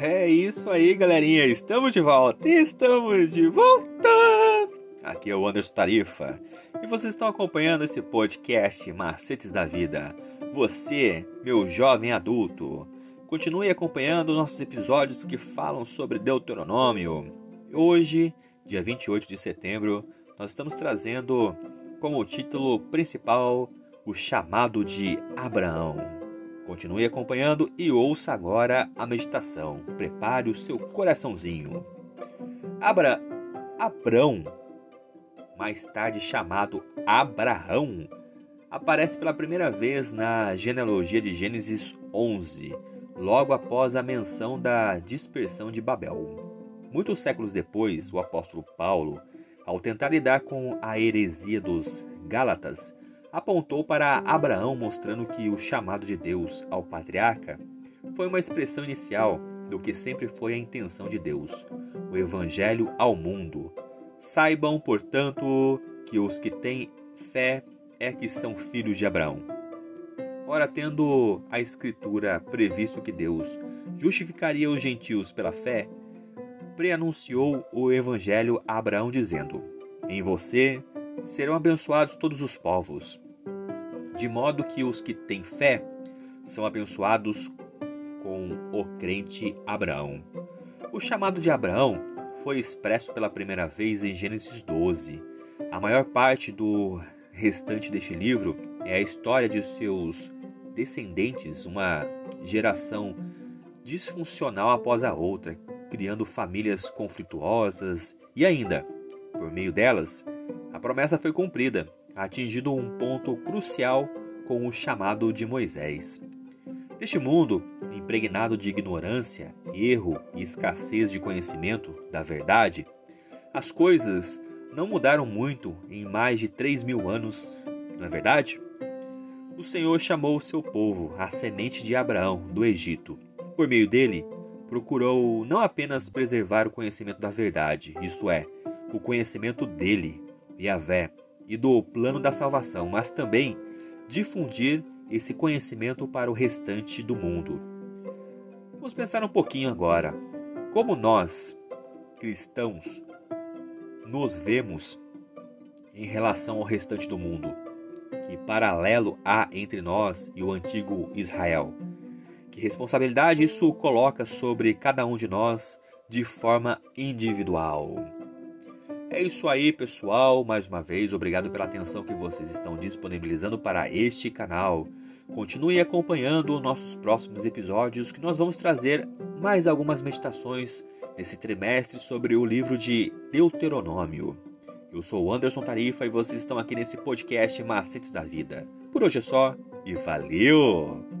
É isso aí, galerinha. Estamos de volta. Estamos de volta. Aqui é o Anderson Tarifa e vocês estão acompanhando esse podcast Macetes da Vida. Você, meu jovem adulto, continue acompanhando nossos episódios que falam sobre Deuteronômio. Hoje, dia 28 de setembro, nós estamos trazendo como título principal o chamado de Abraão. Continue acompanhando e ouça agora a meditação. Prepare o seu coraçãozinho. Abra Abrão, mais tarde chamado Abraão, aparece pela primeira vez na genealogia de Gênesis 11, logo após a menção da dispersão de Babel. Muitos séculos depois, o apóstolo Paulo, ao tentar lidar com a heresia dos Gálatas, apontou para Abraão, mostrando que o chamado de Deus ao patriarca foi uma expressão inicial do que sempre foi a intenção de Deus, o evangelho ao mundo. Saibam, portanto, que os que têm fé é que são filhos de Abraão. Ora, tendo a Escritura previsto que Deus justificaria os gentios pela fé, preanunciou o Evangelho a Abraão, dizendo: Em você serão abençoados todos os povos, de modo que os que têm fé são abençoados com o crente Abraão. O chamado de Abraão foi expresso pela primeira vez em Gênesis 12. A maior parte do restante deste livro é a história de seus descendentes, uma geração disfuncional após a outra, criando famílias conflituosas e ainda, por meio delas, a promessa foi cumprida, atingindo um ponto crucial com o chamado de Moisés. Neste mundo, impregnado de ignorância, erro e escassez de conhecimento da verdade, as coisas não mudaram muito em mais de três mil anos, não é verdade? O Senhor chamou seu povo, a semente de Abraão, do Egito. Por meio dele, procurou não apenas preservar o conhecimento da verdade, isto é, o conhecimento dele, Yahvé e do plano da salvação, mas também difundir esse conhecimento para o restante do mundo. Vamos pensar um pouquinho agora. Como nós, cristãos, nos vemos em relação ao restante do mundo? Que paralelo há entre nós e o antigo Israel? Que responsabilidade isso coloca sobre cada um de nós de forma individual? É isso aí, pessoal. Mais uma vez, obrigado pela atenção que vocês estão disponibilizando para este canal. Continue acompanhando nossos próximos episódios que nós vamos trazer mais algumas meditações nesse trimestre sobre o livro de Deuteronômio. Eu sou Anderson Tarifa e vocês estão aqui nesse podcast Macetes da Vida. Por hoje é só e valeu!